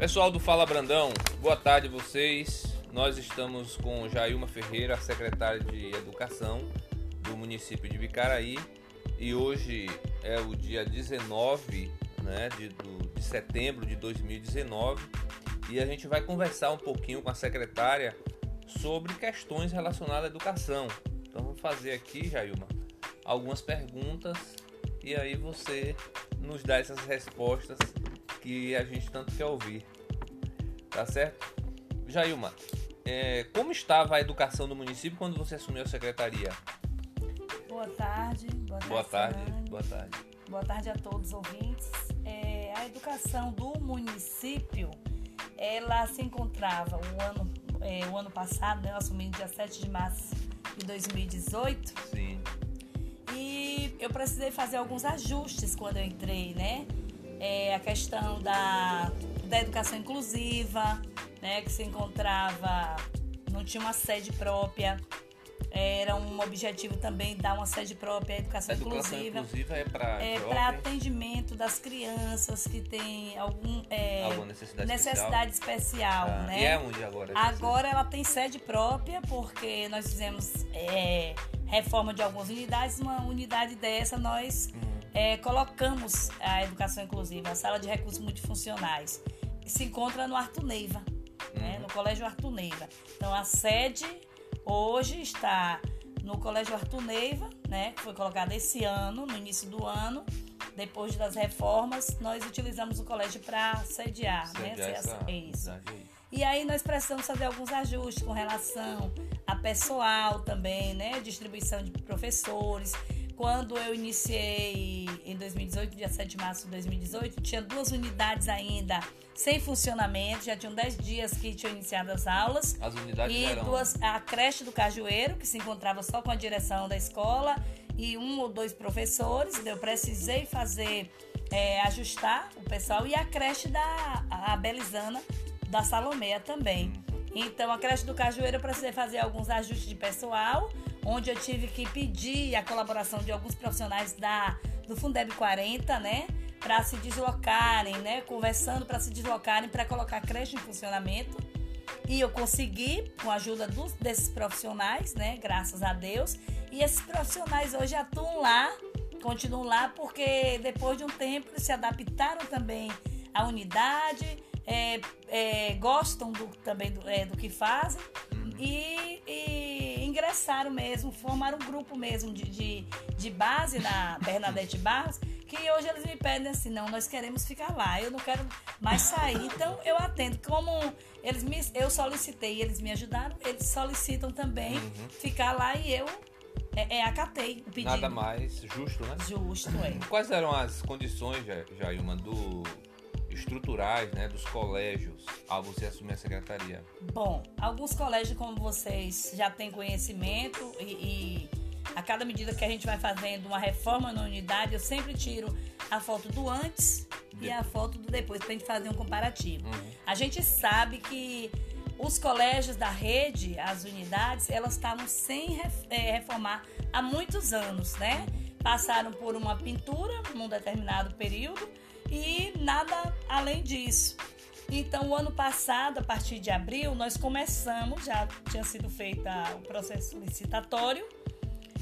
Pessoal do Fala Brandão, boa tarde a vocês. Nós estamos com Jailma Ferreira, secretária de Educação do município de Bicaraí, e hoje é o dia 19 né, de, do, de setembro de 2019 e a gente vai conversar um pouquinho com a secretária sobre questões relacionadas à educação. Então vamos fazer aqui, Jailma, algumas perguntas e aí você nos dá essas respostas que a gente tanto quer ouvir. Tá certo? Jailma, é, como estava a educação no município quando você assumiu a secretaria? Boa tarde. Boa, boa tarde. tarde boa tarde. Boa tarde a todos os ouvintes. É, a educação do município, ela se encontrava o ano, é, o ano passado, né, eu assumi dia 7 de março de 2018. Sim. E eu precisei fazer alguns ajustes quando eu entrei, né? É, a questão da, da educação inclusiva, né, que se encontrava, não tinha uma sede própria. Era um objetivo também dar uma sede própria à educação, educação inclusiva. inclusiva é para é para atendimento das crianças que têm algum é, alguma necessidade, necessidade especial, especial ah, né? E é onde agora? Agora ela tem sede própria porque nós fizemos é, reforma de algumas unidades. Uma unidade dessa nós uhum. é, colocamos a educação inclusiva, a sala de recursos multifuncionais se encontra no Arthur Neiva, uhum. né, no Colégio Arthur Neiva. Então a sede hoje está no Colégio Arthur Neiva, né, que foi colocado esse ano, no início do ano. Depois das reformas, nós utilizamos o colégio para sediar, sediar né? Essa, é isso. E aí nós precisamos fazer alguns ajustes com relação a pessoal também, né? Distribuição de professores. Quando eu iniciei em 2018, dia 7 de março de 2018, tinha duas unidades ainda sem funcionamento, já tinham 10 dias que tinham iniciado as aulas. As unidades e eram... duas, a creche do Cajueiro, que se encontrava só com a direção da escola, e um ou dois professores. Então eu precisei fazer, é, ajustar o pessoal, e a creche da a Belizana, da Salomé também. Então, a creche do Cajueiro eu precisei fazer alguns ajustes de pessoal, onde eu tive que pedir a colaboração de alguns profissionais da, do Fundeb 40, né? Para se deslocarem, né? Conversando para se deslocarem para colocar a creche em funcionamento. E eu consegui, com a ajuda dos, desses profissionais, né? Graças a Deus. E esses profissionais hoje atuam lá, continuam lá, porque depois de um tempo eles se adaptaram também à unidade, é, é, gostam do, também do, é, do que fazem. Uhum. E, e ingressaram mesmo, formaram um grupo mesmo de, de, de base na Bernadette Barros, que hoje eles me pedem assim, não, nós queremos ficar lá, eu não quero mais sair. Então eu atendo, como eles me, eu solicitei, eles me ajudaram, eles solicitam também uhum. ficar lá e eu é, é, acatei o pedido. Nada mais justo, né? Justo, é. Quais eram as condições, Jailma, do estruturais né, dos colégios ao você assumir a secretaria? Bom, alguns colégios, como vocês já têm conhecimento, e, e a cada medida que a gente vai fazendo uma reforma na unidade, eu sempre tiro a foto do antes de... e a foto do depois, para a gente fazer um comparativo. Uhum. A gente sabe que os colégios da rede, as unidades, elas estavam sem é, reformar há muitos anos, né? Passaram por uma pintura num determinado período e nada além disso. Então, o ano passado, a partir de abril, nós começamos, já tinha sido feito o processo licitatório,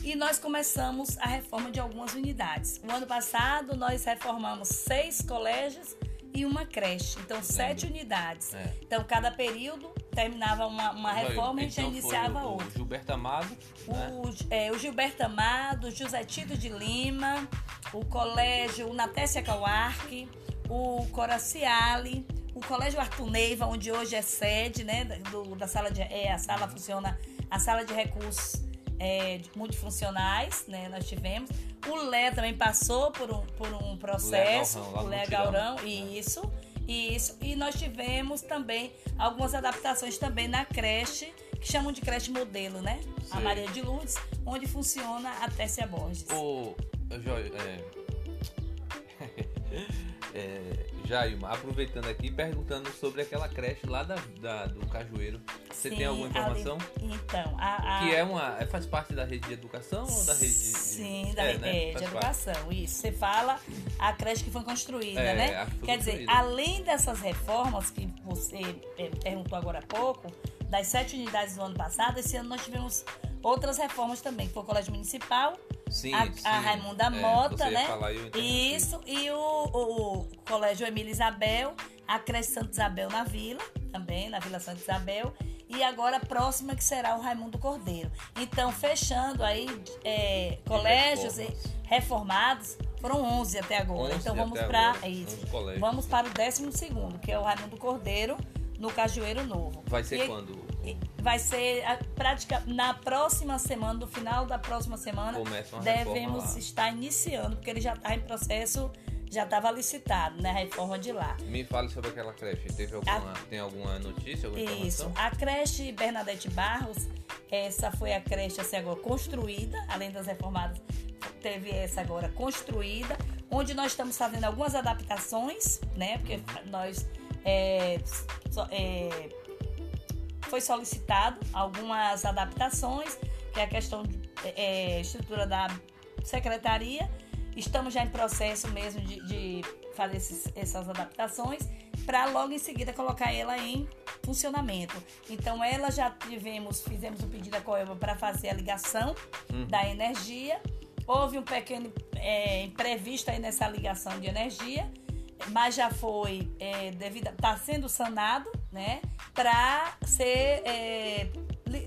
e nós começamos a reforma de algumas unidades. O ano passado, nós reformamos seis colégios e uma creche, então sete unidades. É. Então, cada período terminava uma, uma reforma e a gente então, iniciava o, outra. O Gilberto Amado. O, né? é, o Gilberto Amado, José Tito de Lima, o colégio Natécia Cauarque, o Coraciale, o colégio Arthur Neiva, onde hoje é sede, né, do, da sala de, é, a sala funciona, a sala de recursos é, multifuncionais, né, nós tivemos. O Lé também passou por um, por um processo, o Lé Gaurão, né? isso, isso. E nós tivemos também algumas adaptações também na creche, que chamam de creche modelo, né? Sei. A Maria de Lourdes, onde funciona a Tessia Borges. O, é, É, Jailma, aproveitando aqui, perguntando sobre aquela creche lá da, da do Cajueiro. Você Sim, tem alguma informação? ali- então, a, a- Que é uma. é- Faz parte da rede de educação ou da rede de. Sim, da é, rede né? de Faz parte. educação. Isso. Você fala a creche que foi construída, É, né? foi Quer dizer, construída. além dessas reformas que você é, perguntou agora há pouco, das sete unidades do ano passado, esse ano nós tivemos outras reformas também, que foi o Colégio Municipal, Sim, a, sim. a Raimunda É, Mota, né? falar. Isso, e o, o, o Colégio Emília Isabel, a creche Santa Isabel na Vila, também, na Vila Santa Isabel, e agora a próxima que será o Raimundo Cordeiro. Então, fechando aí, é, colégios reformados, foram 11 até agora. 11 então vamos para agora, isso. 11 colégios. Vamos para o 12 segundo, que é o Raimundo Cordeiro, no Cajueiro Novo. Vai ser E- quando? Vai ser a prática na próxima semana, no final da próxima semana, devemos estar iniciando, porque ele já está em processo, já estava licitado, né? A reforma de lá. Me fale sobre aquela creche. Teve alguma, Tem alguma notícia, alguma Isso. informação? A creche Bernadette Barros, essa foi a creche assim, agora construída, além das reformadas, teve essa agora construída, onde nós estamos fazendo algumas adaptações, né? Porque nós é, só- é, foi solicitado algumas adaptações, que é a questão de é, estrutura da secretaria. Estamos já em processo mesmo de, de fazer esses- essas adaptações para logo em seguida colocar ela em funcionamento. Então ela já tivemos, fizemos um pedido à Coelba para fazer a ligação da energia. Houve um pequeno é, imprevisto aí nessa ligação de energia, mas já foi é, devido está sendo sanado, né? Para ser é,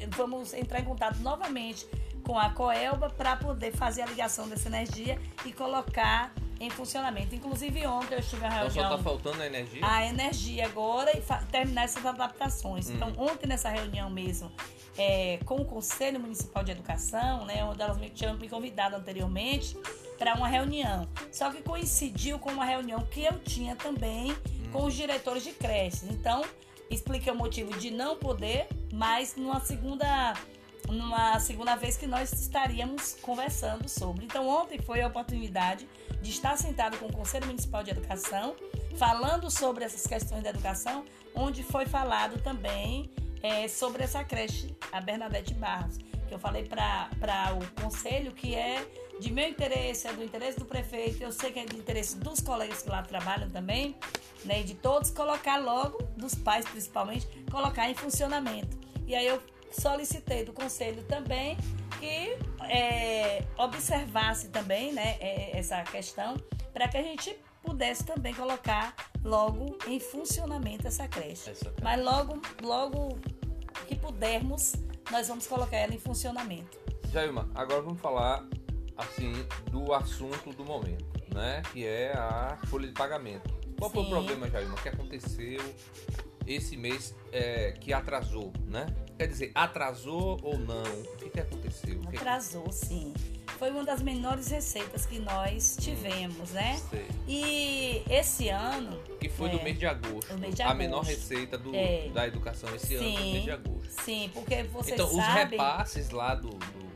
vamos entrar em contato novamente com a Coelba para poder fazer a ligação dessa energia e colocar em funcionamento. Inclusive ontem eu estive em uma Então só reunião tá faltando a energia? a energia agora e terminar essas adaptações. Uhum. Então, ontem nessa reunião mesmo é, com o Conselho Municipal de Educação, né, onde elas me tinham me convidado anteriormente para uma reunião. Só que coincidiu com uma reunião que eu tinha também com os diretores de creches. Então, expliquei o motivo de não poder, mas numa segunda numa segunda vez que nós estaríamos conversando sobre. Então, ontem foi a oportunidade de estar sentado com o Conselho Municipal de Educação, falando sobre essas questões da educação, onde foi falado também é, sobre essa creche, a Bernadette Barros, que eu falei para o Conselho que é de meu interesse, é do interesse do prefeito, eu sei que é de interesse dos colegas que lá trabalham também, né, e de todos, colocar logo, dos pais principalmente, colocar em funcionamento. E aí eu solicitei do conselho também que é, observasse também né, é, essa questão para que a gente pudesse também colocar logo em funcionamento essa creche. Essa creche. Mas logo, logo que pudermos, nós vamos colocar ela em funcionamento. Jailma, agora vamos falar assim do assunto do momento, né? Que é a folha de pagamento. Qual foi o Sim. problema, Jailma? O que aconteceu esse mês é, que atrasou, né? Quer dizer, atrasou ou não? O que, que aconteceu? Que Atrasou, sim. Foi uma das menores receitas que nós tivemos, né? Sei. E esse ano, Que foi É, do mês de agosto. mês de A menor agosto. receita do, É. da educação esse ano, do mês de agosto. sim, porque você então, os sabe... repasses lá do, do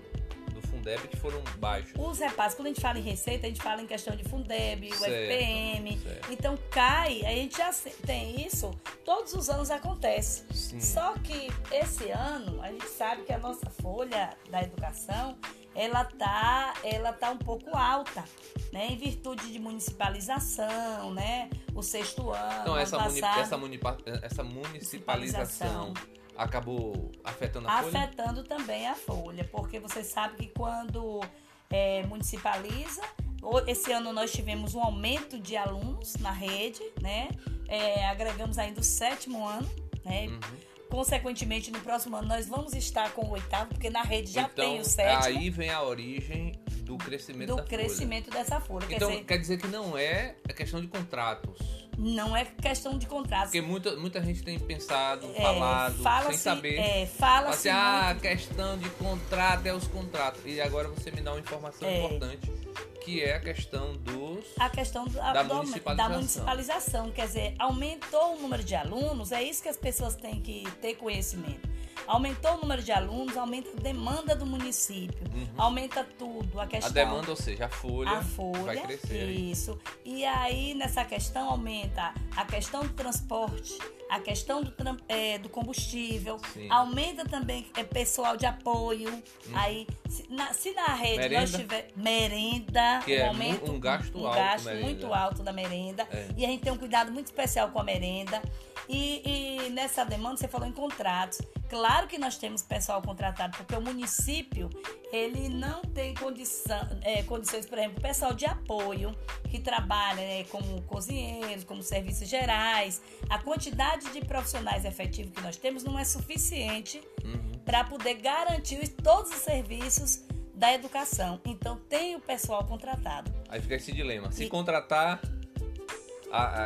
Fundeb que foram baixos. Os repasses, quando a gente fala em receita, a gente fala em questão de Fundeb, o Certo, FPM. certo. Então cai, a gente já tem isso, todos os anos acontece. Sim. Só que esse ano, a gente sabe que a nossa folha da educação, ela tá, ela tá um pouco alta, né? Em virtude de municipalização, né? O sexto ano, Então, essa, muni- passado, essa, munipa- essa municipalização acabou afetando a folha? afetando também a folha, porque você sabe que quando é, municipaliza, esse ano nós tivemos um aumento de alunos na rede, né? É, agregamos ainda o sétimo ano, né? Uhum. Consequentemente, no próximo ano nós vamos estar com o oitavo, porque na rede já então, tem o sétimo aí vem a origem do crescimento do da folha. crescimento dessa folha. Então, Quer dizer, quer dizer que não é a questão de contratos. não é questão de contrato. Porque muita, muita gente tem pensado, É, falado, sem fala-se- saber. É, Fala assim, ah, muito- questão de contrato é os contratos. E agora você me dá uma informação É. importante, que é a questão dos. a questão do- Da do municipalização. da municipalização. Quer dizer, aumentou o número de alunos, é isso que as pessoas têm que ter conhecimento. Aumentou o número de alunos, aumenta a demanda do município, uhum. aumenta tudo. A, questão, a demanda, ou seja, a folha, a folha vai crescer. Isso. E aí, nessa questão, aumenta a questão do transporte, a questão do, é, do combustível, Sim. aumenta também é, pessoal de apoio. Hum. Aí, se na, se na rede merenda. nós tiver merenda, que um é aumento, um gasto um alto, gasto muito alto da merenda. É. E a gente tem um cuidado muito especial com a merenda. E, e, nessa demanda, você falou em contratos. Claro que nós temos pessoal contratado, porque o município ele não tem condição, é, condições, por exemplo, pessoal de apoio que trabalha né, como cozinheiros, como serviços gerais. A quantidade de profissionais efetivos que nós temos não é suficiente uhum. para poder garantir todos os serviços da educação. Então tem o pessoal contratado. Aí fica esse dilema. Se e... contratar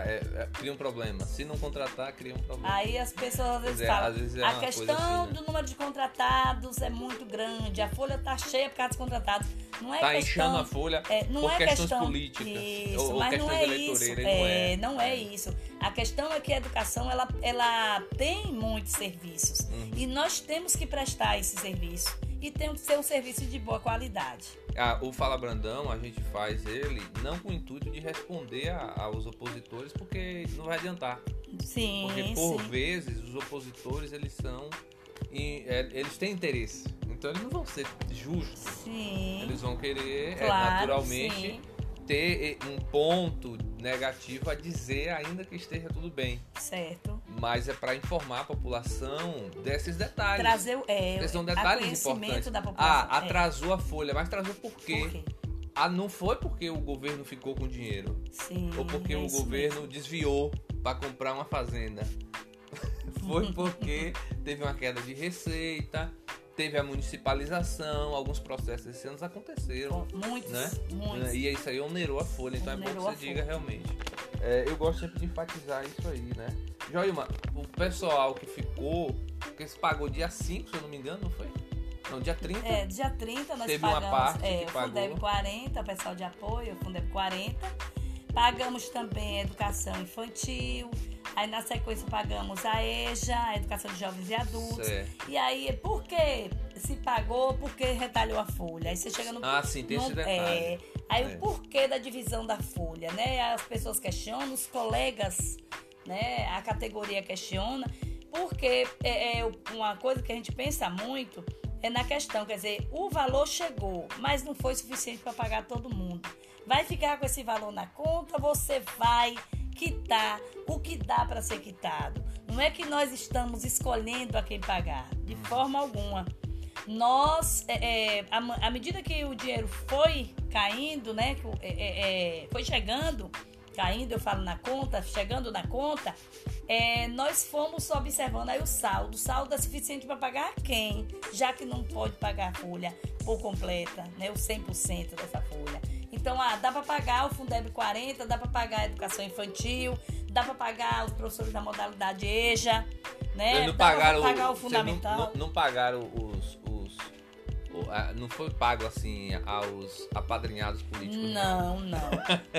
é, é, cria um problema. Se não contratar, cria um problema. Aí as pessoas às vezes é, falam, às vezes é a questão assim, né? do número de contratados é muito grande, a folha tá cheia por causa dos contratados. Não é tá questão, inchando a folha é, não por é questões questão, políticas. Isso, ou, mas não é isso. Não é, não é isso. A questão é que a educação ela, ela tem muitos serviços. Uhum. E nós temos que prestar esse serviço. E tem que ser um serviço de boa qualidade. Ah, o Fala Brandão, a gente faz ele não com o intuito de responder a, aos opositores, porque não vai adiantar. Sim. Porque por sim. vezes os opositores eles são. É, eles têm interesse. Então eles não vão ser justos. Sim. Eles vão querer, é, claro, é, naturalmente. Sim ter um ponto negativo a dizer, ainda que esteja tudo bem. Certo. Mas é para informar a população desses detalhes. Trazer é, Esses são detalhes importantes. Da população. Ah, atrasou é. a folha, mas atrasou por quê? Por quê? Ah, não foi porque o governo ficou com dinheiro. Sim. Ou porque o governo mesmo. desviou para comprar uma fazenda. foi porque teve uma queda de receita teve a municipalização, alguns processos esse ano aconteceram. Muitos, né? muitos. E isso aí onerou a folha, então onerou é bom que você diga realmente. É, eu gosto sempre de enfatizar isso aí, né? Joilma, o pessoal que ficou, que se pagou dia 5, se eu não me engano, não foi? Não, dia 30. É, dia 30 nós teve pagamos uma parte é, que o Fundeb 40, o pessoal de apoio, o Fundeb 40. Pagamos também a educação infantil, Aí na sequência pagamos a EJA, a Educação de Jovens e Adultos. Certo. E aí, por que se pagou, por que retalhou a folha? Aí você chega no. Ah, sim, tem no, esse detalhe. É, aí é. o porquê da divisão da folha, né? As pessoas questionam, os colegas, né? A categoria questiona, porque é, é uma coisa que a gente pensa muito é na questão, quer dizer, o valor chegou, mas não foi suficiente para pagar todo mundo. Vai ficar com esse valor na conta, você vai quitar o que dá para ser quitado. Não é que nós estamos escolhendo a quem pagar, de hum. forma alguma. Nós, é, é, à medida que o dinheiro foi caindo, né, é, é, é, foi chegando, caindo, eu falo na conta, chegando na conta, é, nós fomos observando aí o saldo. O saldo é suficiente para pagar quem? Já que não pode pagar a folha por completa, né, o 100% dessa folha. Então, ah, dá para pagar o Fundeb 40, dá para pagar a educação infantil, dá para pagar os professores da modalidade EJA, né? Não dá pagaram pagar o, o fundamental. Não, não, não, pagaram os, os não foi pago assim aos apadrinhados políticos. Não, não,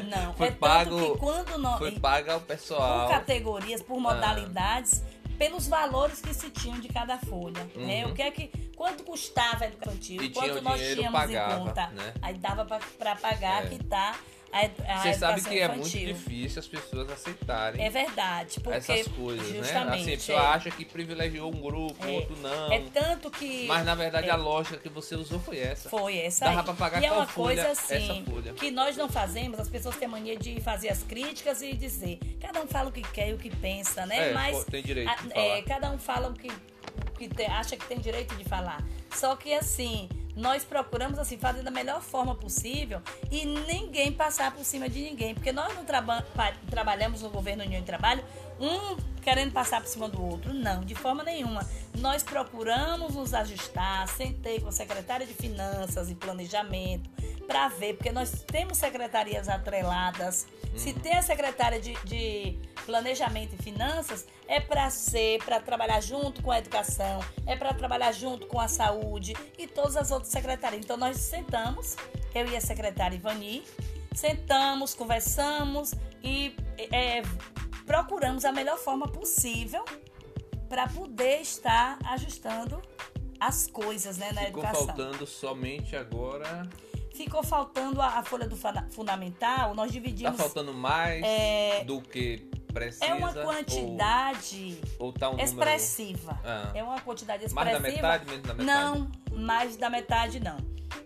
não. foi é pago. que quando nós, foi pago ao pessoal. Por categorias, por modalidades, ah. Pelos valores que se tinham de cada folha, né? uhum. né? O que é que quanto custava a educação infantil, quanto nós tínhamos pagava, em conta. Né? Aí dava para pagar, é. quitar a, a Você sabe que infantil. é muito difícil as pessoas aceitarem. É verdade, porque essas coisas, né? Assim, a pessoa é. acha que privilegiou um grupo, é. outro não. É tanto que Mas na verdade é. a lógica que você usou foi essa. Foi essa. Dava para pagar e é uma folha, coisa assim que nós não fazemos. As pessoas têm mania de fazer as críticas e dizer, cada um fala o que quer e o que pensa, né? É, Mas tem direito a, é, cada um fala o que, que te, acha que tem direito de falar. Só que assim, nós procuramos assim fazer da melhor forma possível e ninguém passar por cima de ninguém, porque nós não traba trabalhamos no governo União de Trabalho um querendo passar por cima do outro, não, de forma nenhuma. Nós procuramos nos ajustar, sentei com a secretária de Finanças e Planejamento para ver, porque nós temos secretarias atreladas. Uhum. Se tem a secretária de, de Planejamento e Finanças, é para ser, para trabalhar junto com a educação, é para trabalhar junto com a saúde e todas as outras secretarias. Então nós sentamos, eu e a secretária Ivani, sentamos, conversamos e é, procuramos a melhor forma possível para poder estar ajustando as coisas né, na Ficou educação. faltando somente agora. Ficou faltando a, a folha do funda- fundamental, nós Tá dividimos. faltando mais do que precisa. é uma ou- quantidade Ou, tá um número. expressiva. Ah. É uma quantidade Mais da expressiva. metade, menos da metade? Não, mais da metade não.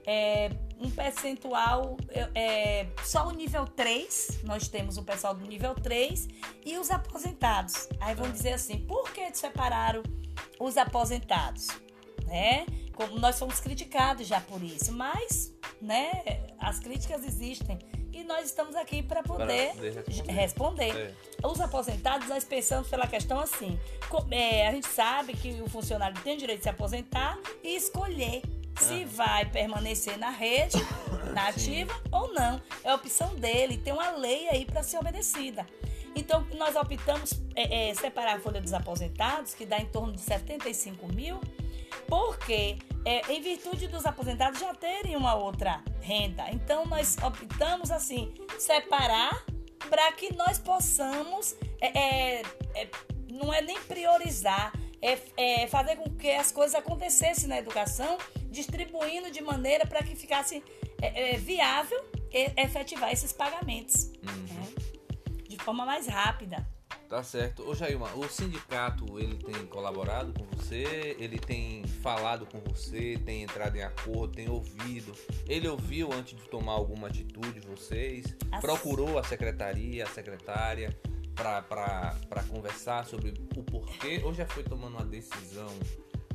É um percentual, é, é, só o nível 3, nós temos o pessoal do nível 3 e os aposentados. Aí vão dizer assim, por que separaram os aposentados? Né? Como nós fomos criticados já por isso, mas né, as críticas existem e nós estamos aqui para poder, responder. responder. É. Os aposentados, nós pensamos pela questão assim: é, a gente sabe que o funcionário tem o direito de se aposentar e escolher se vai permanecer na rede, na ativa ou não. É a opção dele, tem uma lei aí para ser obedecida. Então, nós optamos é, é, separar a folha dos aposentados, que dá em torno de 75 mil, porque é, em virtude dos aposentados já terem uma outra renda. Então, nós optamos assim, separar para que nós possamos, é, é, é, não é nem priorizar, é, é fazer com que as coisas acontecessem na educação, distribuindo de maneira para que ficasse é, viável efetivar esses pagamentos né? de forma mais rápida. Tá certo. Ô Jailma, o sindicato ele tem colaborado com você, ele tem falado com você, tem entrado em acordo, tem ouvido. Ele ouviu antes de tomar alguma atitude vocês? As- Procurou a secretaria, a secretária para conversar sobre o porquê ou já foi tomando uma decisão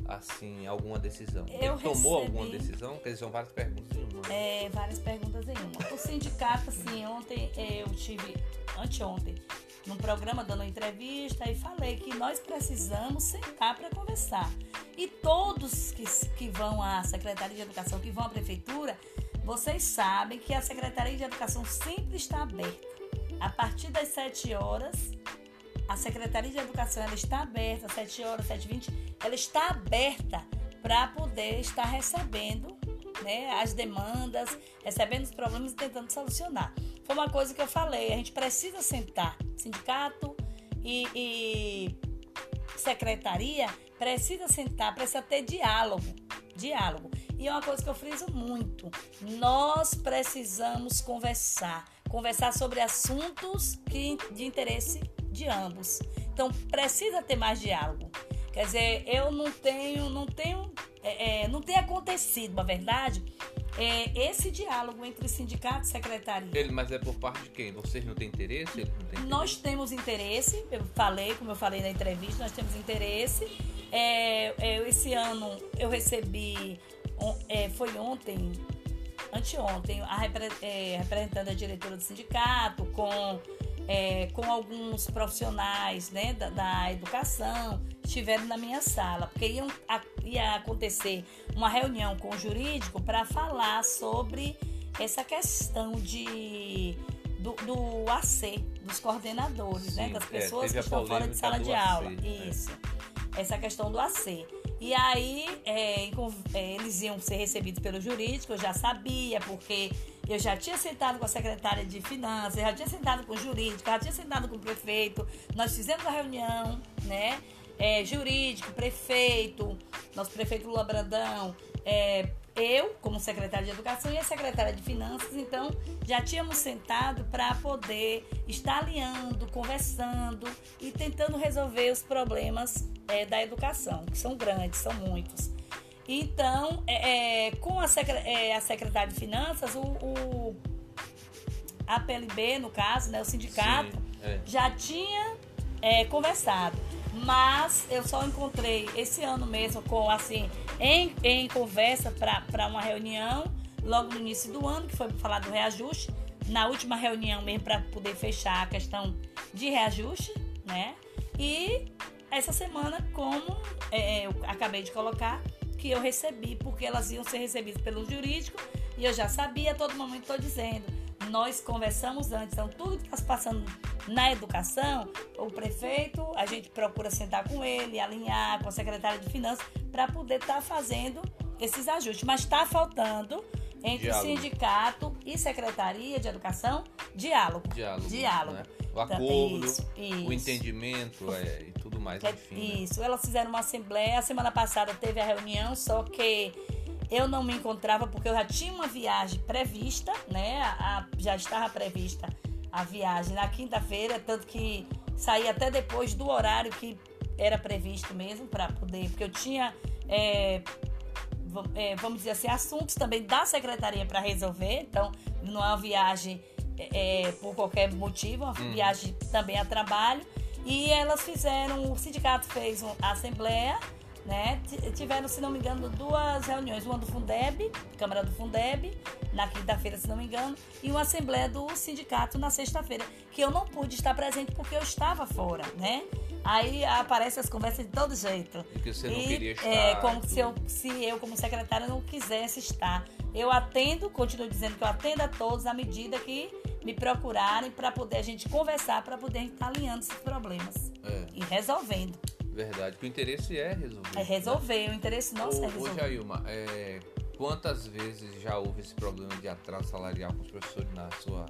assim, alguma decisão? Eu ele tomou recebi- alguma decisão? Porque são várias perguntas em uma. É, várias perguntas em uma. O sindicato, assim, ontem eu tive, anteontem, num programa dando uma entrevista e falei que nós precisamos sentar para conversar. E todos que, que vão à Secretaria de Educação, que vão à Prefeitura, vocês sabem que a Secretaria de Educação sempre está aberta. A partir das 7 horas, a Secretaria de Educação ela está aberta, às 7 horas, 7h20, ela está aberta para poder estar recebendo né, as demandas, recebendo os problemas e tentando solucionar. Foi uma coisa que eu falei, a gente precisa sentar, sindicato e, e secretaria precisa sentar, precisa ter diálogo, diálogo. E é uma coisa que eu friso muito, nós precisamos conversar, conversar sobre assuntos que, de interesse de ambos. Então precisa ter mais diálogo. Quer dizer, eu não tenho, não tenho, é, é, não tem acontecido, na verdade, é, esse diálogo entre sindicato e secretaria. Ele, mas é por parte de quem? Vocês não têm interesse? Não têm Nós temos interesse, eu falei, como eu falei na entrevista, nós temos interesse. É, é, esse ano eu recebi, é, foi ontem, anteontem, a repre- é, representante da diretora do sindicato, com, é, com alguns profissionais né, da, da educação, estiveram na minha sala, porque iam, a- ia acontecer uma reunião com o jurídico para falar sobre essa questão de do, do AC, dos coordenadores, né? Sim, Das é, pessoas teve que estão fora de sala de AC, aula. é. Isso. Essa questão do AC. E aí, é, é, eles iam ser recebidos pelo jurídico, eu já sabia, porque eu já tinha sentado com a secretária de finanças, já tinha sentado com o jurídico, já tinha sentado com o prefeito, nós fizemos a reunião, né? É, jurídico, prefeito, nosso prefeito Lula Brandão, é, eu, como secretária de Educação, e a secretária de Finanças, então já tínhamos sentado para poder estar alinhando, conversando e tentando resolver os problemas é, da educação, que são grandes, são muitos. Então, é, é, com a, é, a secretária de Finanças, o, o a PLB, no caso, né, o sindicato, Sim, é. já tinha é, conversado. Mas eu só encontrei esse ano mesmo com assim em, em conversa para uma reunião logo no início do ano, que foi para falar do reajuste. Na última reunião mesmo para poder fechar a questão de reajuste, né? E essa semana, como é, eu acabei de colocar, que eu recebi, porque elas iam ser recebidas pelo jurídico, e eu já sabia, a todo momento estou dizendo. Nós conversamos antes, então tudo que está se passando na educação, o prefeito, a gente procura sentar com ele, alinhar com a secretária de finanças, para poder estar fazendo esses ajustes. Mas está faltando entre Diálogo. sindicato e secretaria de educação diálogo. Diálogo. Diálogo. né? O Então, acordo, isso, o isso. entendimento é, mais, Que- enfim. né? Isso, elas fizeram uma assembleia. A semana passada teve a reunião, só que eu não me encontrava porque eu já tinha uma viagem prevista, né? A- já estava prevista a viagem na quinta-feira, tanto que saí até depois do horário que era previsto mesmo para poder, porque eu tinha é, é, vamos dizer assim, assuntos também da secretaria para resolver. Então, não é uma viagem é, é, por qualquer motivo, é uma Uhum. viagem também a trabalho. E elas fizeram, o sindicato fez uma assembleia, né? Tiveram, se não me engano, duas reuniões, uma do Fundeb, Câmara do Fundeb, na quinta-feira, se não me engano, e uma assembleia do sindicato na sexta-feira, que eu não pude estar presente porque eu estava fora, né? Aí aparecem as conversas de todo jeito. E que você não E, queria estar. É, como se eu, se eu, como secretária, não quisesse estar. Eu atendo, continuo dizendo que eu atendo a todos à medida que me procurarem para poder a gente conversar, para poder estar alinhando esses problemas É, e resolvendo. verdade. Que o interesse é resolver. É resolver, o interesse nosso é Ô, ô resolver. Jailma, é, quantas vezes já houve esse problema de atraso salarial com os professores na sua.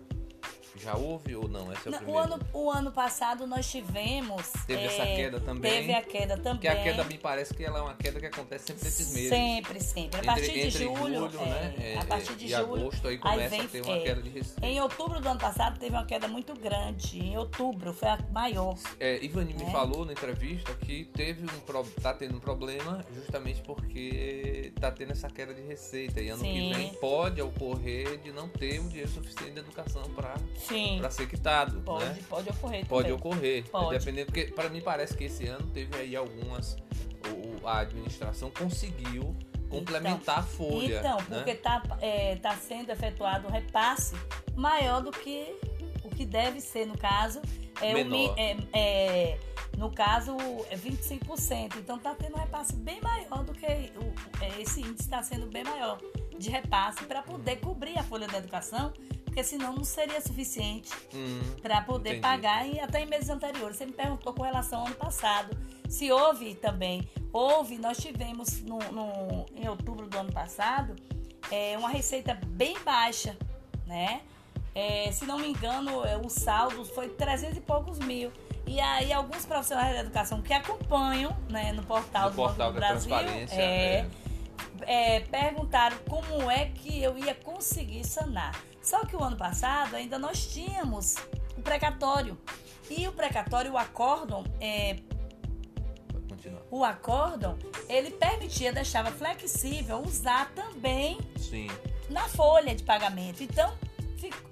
Já houve ou não? Esse é o Não, o, ano, o ano passado nós tivemos. Teve é, essa queda também? Teve a queda também. Porque a queda me parece que ela é uma queda que acontece sempre nesses meses. Sempre, sempre. A Entre- partir de entre julho, é, né? É, a partir de e julho, agosto aí aí começa vem- a ter uma é. queda de receita. Em outubro do ano passado teve uma queda muito grande. Em outubro foi a maior. É, Ivani me É. falou na entrevista que teve um tá tendo um problema justamente porque tá tendo essa queda de receita. E ano Sim. que vem pode ocorrer de não ter o dinheiro suficiente de educação para Sim. ser quitado. Pode, né? pode ocorrer Pode também. ocorrer. Pode. Dependendo, porque para mim parece que esse ano teve aí algumas. o- o- a administração conseguiu complementar a folha. Então, né? porque está tá sendo efetuado um repasse maior do que o que deve ser, no caso. É, o Menor. mi- é, é, no caso, é 25%. Então, está tendo um repasse bem maior do que. O, é, esse índice está sendo bem maior de repasse para poder cobrir a folha da educação, porque senão não seria suficiente Hum, para poder Entendi. pagar e até em meses anteriores. Você me perguntou com relação ao ano passado. Se houve também, houve, nós tivemos no, no- em outubro do ano passado é, uma receita bem baixa, né? É, se não me engano, é, o saldo foi 300 e poucos mil. E aí, alguns profissionais da educação que acompanham né, no portal no do portal Banco do Brasil transparência. é, é, perguntaram como é que eu ia conseguir sanar. Só que o ano passado ainda nós tínhamos o precatório. E o precatório, o acórdão, é, o acórdão, ele permitia, deixava flexível usar também Sim. na folha de pagamento. Então,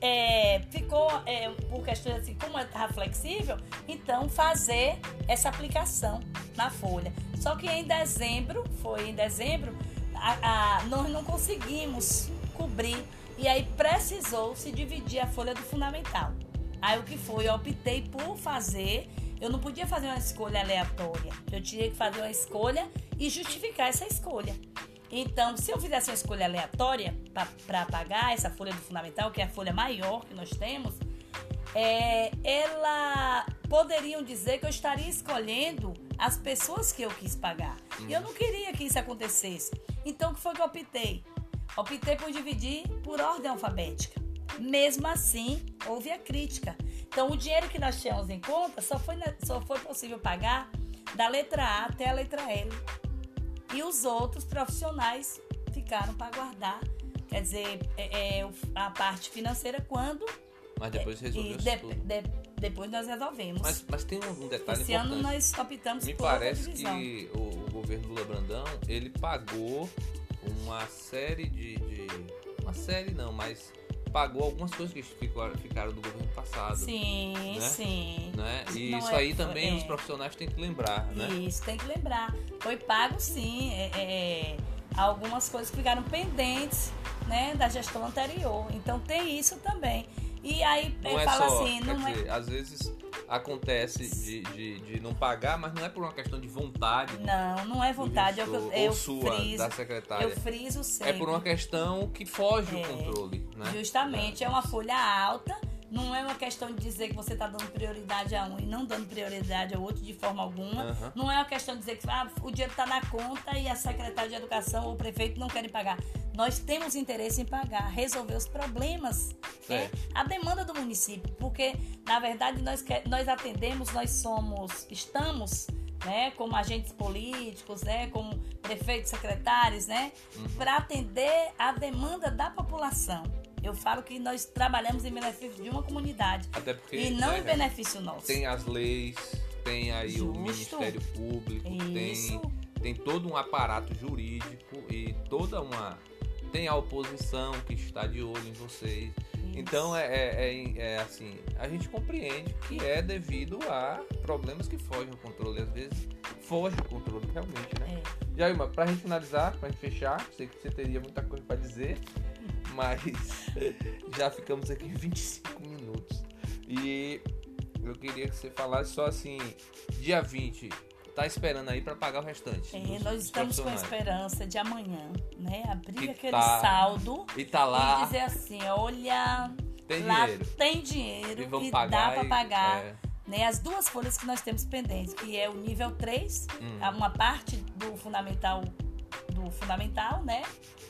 é, ficou, é, por questão assim, como estava flexível, então fazer essa aplicação na folha. Só que em dezembro, foi em dezembro, a- a- nós não conseguimos cobrir e aí precisou se dividir a folha do fundamental. Aí o que foi? Eu optei por fazer. Eu não podia fazer uma escolha aleatória. Eu tinha que fazer uma escolha e justificar essa escolha. Então, se eu fizesse uma escolha aleatória para pagar essa folha do fundamental, que é a folha maior que nós temos, é, ela poderiam dizer que eu estaria escolhendo as pessoas que eu quis pagar. E eu não queria que isso acontecesse. Então, o que foi que eu optei? Optei por dividir por ordem alfabética. Mesmo assim, houve a crítica. Então, o dinheiro que nós tínhamos em conta só foi, só foi possível pagar da letra A até a letra L. E os outros profissionais ficaram para guardar, quer dizer, é, é, a parte financeira quando Mas depois e resolveu de- de- depois nós resolvemos. Mas, mas tem um, detalhe Esse importante. ano nós optamos Me por parece que o, o governo Lula Brandão, ele pagou uma série de, de- Uma série não, mas pagou algumas coisas que ficaram, do governo passado. Sim, né? sim. Né? E Não isso é- aí também é. os profissionais têm que lembrar, né? Isso, tem que lembrar. Foi pago sim. é, é, algumas coisas ficaram pendentes né, da gestão anterior. Então tem isso também. E aí Não é, é fala só, assim, não é. dizer, às vezes acontece de, de, de não pagar, mas não é por uma questão de vontade Não, não é vontade. É o que eu, gestor, eu sua, friso. da secretária. Eu friso sempre. É por uma questão que foge É, do controle, né? Justamente, é uma folha alta, não é uma questão de dizer que você está dando prioridade a um e não dando prioridade ao outro de forma alguma. Aham. Não é uma questão de dizer que ah, o dinheiro está na conta e a secretária de educação ou o prefeito não querem pagar. Nós temos interesse em pagar, resolver os problemas, né? Certo. a demanda do município, porque na verdade nós, nós atendemos, nós somos, estamos né, como agentes políticos, né, como prefeitos, secretários, né, Uhum. para atender a demanda da população. Eu falo que nós trabalhamos em benefício de uma comunidade Até porque e não né, em benefício nosso. tem as leis, tem aí o Justo. Ministério Público, Isso. tem, tem todo um aparato jurídico e toda uma. Tem a oposição que está de olho em vocês. Então é, é, é- é assim, a gente compreende que é devido a problemas que fogem ao controle. Às vezes foge ao controle realmente, né? É. Jailma, pra gente finalizar, pra gente fechar, sei que você teria muita coisa pra dizer, mas já ficamos aqui 25 minutos. E eu queria que você falasse só assim, dia 20, tá esperando aí pra pagar o restante. É, nós estamos com a esperança de amanhã, né, abrir Que aquele tá saldo E tá lá, e dizer assim, olha, tem lá dinheiro. tem dinheiro E e dá para e- pagar. é. Né, as duas folhas que nós temos pendentes, que é o nível 3, Hum. uma parte do fundamental do fundamental, né?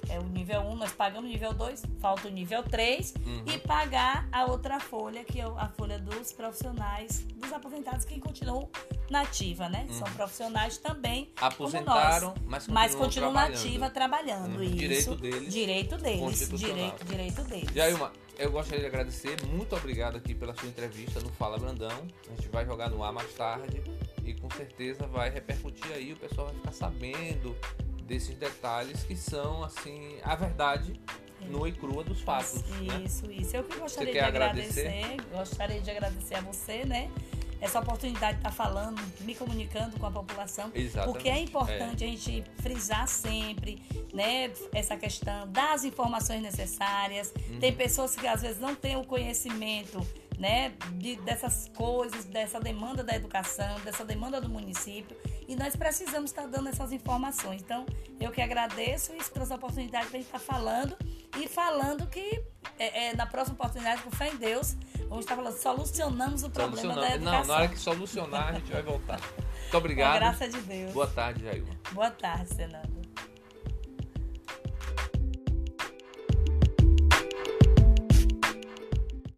É o nível 1, nós pagamos o nível 2, falta o nível 3 Uhum. e pagar a outra folha, que é a folha dos profissionais, dos aposentados que continuam na ativa, né? São profissionais também. Uhum. Aposentaram, mas continuam, Mas continuam na trabalhando. ativa trabalhando. Uhum. Isso. Direito deles. Direito deles. Direito, direito deles. Jailma, eu gostaria de agradecer, muito obrigado aqui pela sua entrevista no Fala Brandão. A gente vai jogar no ar mais tarde e com certeza vai repercutir aí, o pessoal vai ficar sabendo desses detalhes que são assim a verdade nua e crua dos fatos. né? Isso, isso. Eu que gostaria de agradecer? agradecer, gostaria de agradecer a você, né? Essa oportunidade de estar falando, me comunicando com a população. Exatamente. Porque é importante a gente frisar sempre, né, essa questão das informações necessárias. Uhum. Tem pessoas que às vezes não têm o conhecimento, né, de, dessas coisas, dessa demanda da educação, dessa demanda do município. E nós precisamos estar dando essas informações. Então, eu que agradeço e trouxe a oportunidade para a gente estar falando e falando que é, é, na próxima oportunidade, com fé em Deus, vamos estar falando, solucionamos o problema da Solucionar- educação. Não, na hora que solucionar, a gente vai voltar. Muito Com a obrigado. graça de Deus. Boa tarde, Jailma. Boa tarde, Senado.